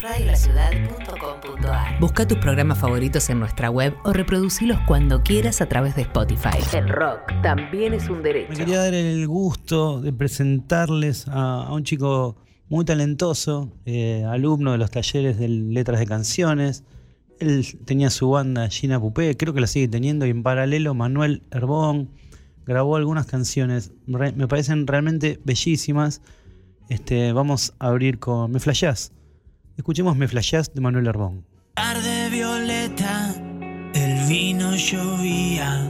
radiolaciudad.com.ar Busca tus programas favoritos en nuestra web o reproducilos cuando quieras a través de Spotify. El rock también es un derecho. Me quería dar el gusto de presentarles a, un chico muy talentoso, eh, alumno de los talleres de letras de canciones. Él tenía su banda Gina Pupé, creo que la sigue teniendo, y en paralelo Manuel Herbón grabó algunas canciones, me parecen realmente bellísimas. Este, vamos a abrir con Me Flashás. Escuchemos Me Flashás de Manuel Herbón. Tarde violeta, el vino llovía,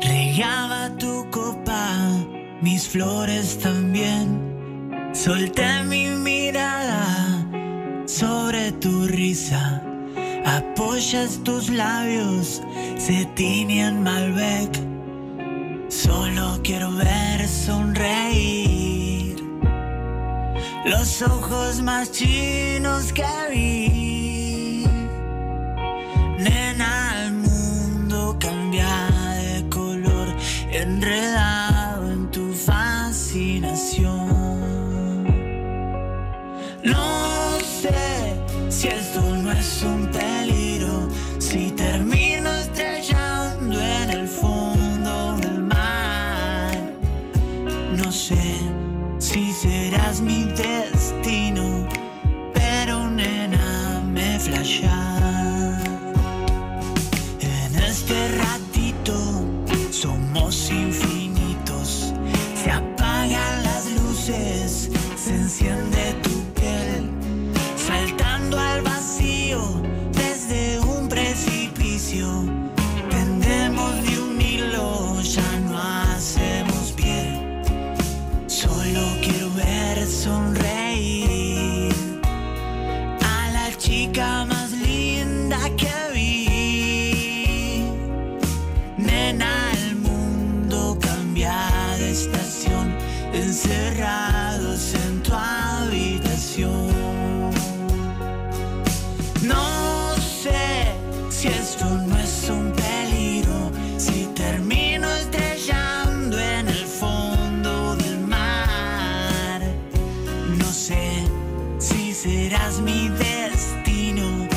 regaba tu copa, mis flores también. Solté mi mirada sobre tu risa, apoyas tus labios, se tiñen Malbec. Solo quiero ver sonreír los ojos más chinos que vi. Nena, el mundo cambia de color, enredado en tu fascinación. you. feel serás mi destino,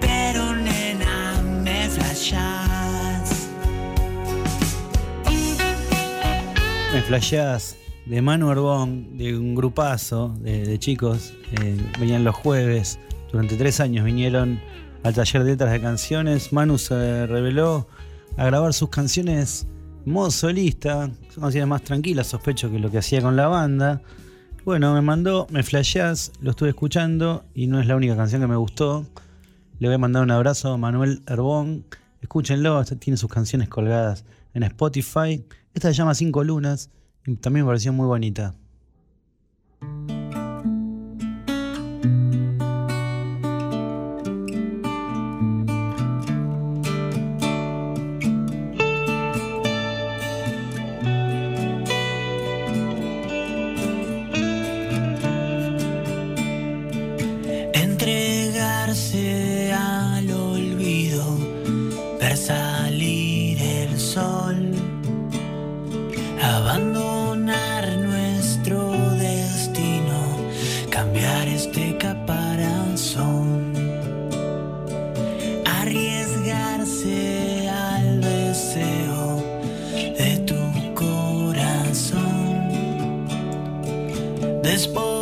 pero nena, me flashas. Me Flashás de Manu Herbón, de un grupazo de, chicos. eh, venían los jueves, durante tres años vinieron al taller de letras de canciones. Manu se reveló a grabar sus canciones modo solista, son canciones más tranquilas, sospecho que lo que hacía con la banda. Bueno, me mandó Me Flashás, lo estuve escuchando y no es la única canción que me gustó. Le voy a mandar un abrazo a Manuel Herbón. Escúchenlo, tiene sus canciones colgadas en Spotify. Esta se llama Cinco Lunas y también me pareció muy bonita. Abandonar nuestro destino, cambiar este caparazón, arriesgarse al deseo de tu corazón despojarse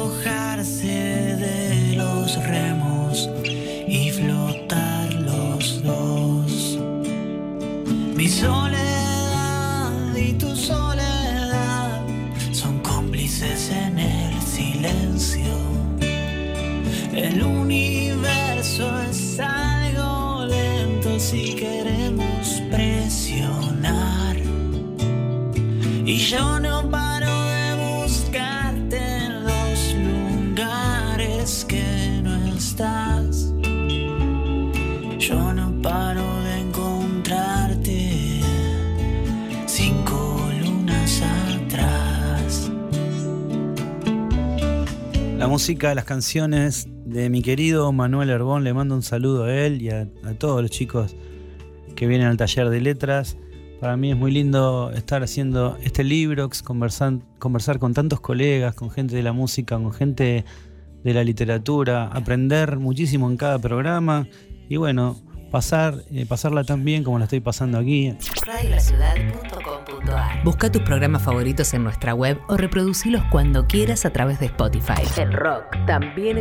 Mi soledad y tu soledad son cómplices en el silencio. El universo es algo lento si queremos presionar. Y yo no música, las canciones de mi querido Manuel Herbón, le mando un saludo a él y a, todos los chicos que vienen al taller de letras. Para mí es muy lindo estar haciendo este libro, conversar, conversar con tantos colegas, con gente de la música, con gente de la literatura, aprender muchísimo en cada programa y bueno, pasar, eh, pasarla tan bien como la estoy pasando aquí. Busca tus programas favoritos en nuestra web o reproducilos cuando quieras a través de Spotify. El rock también es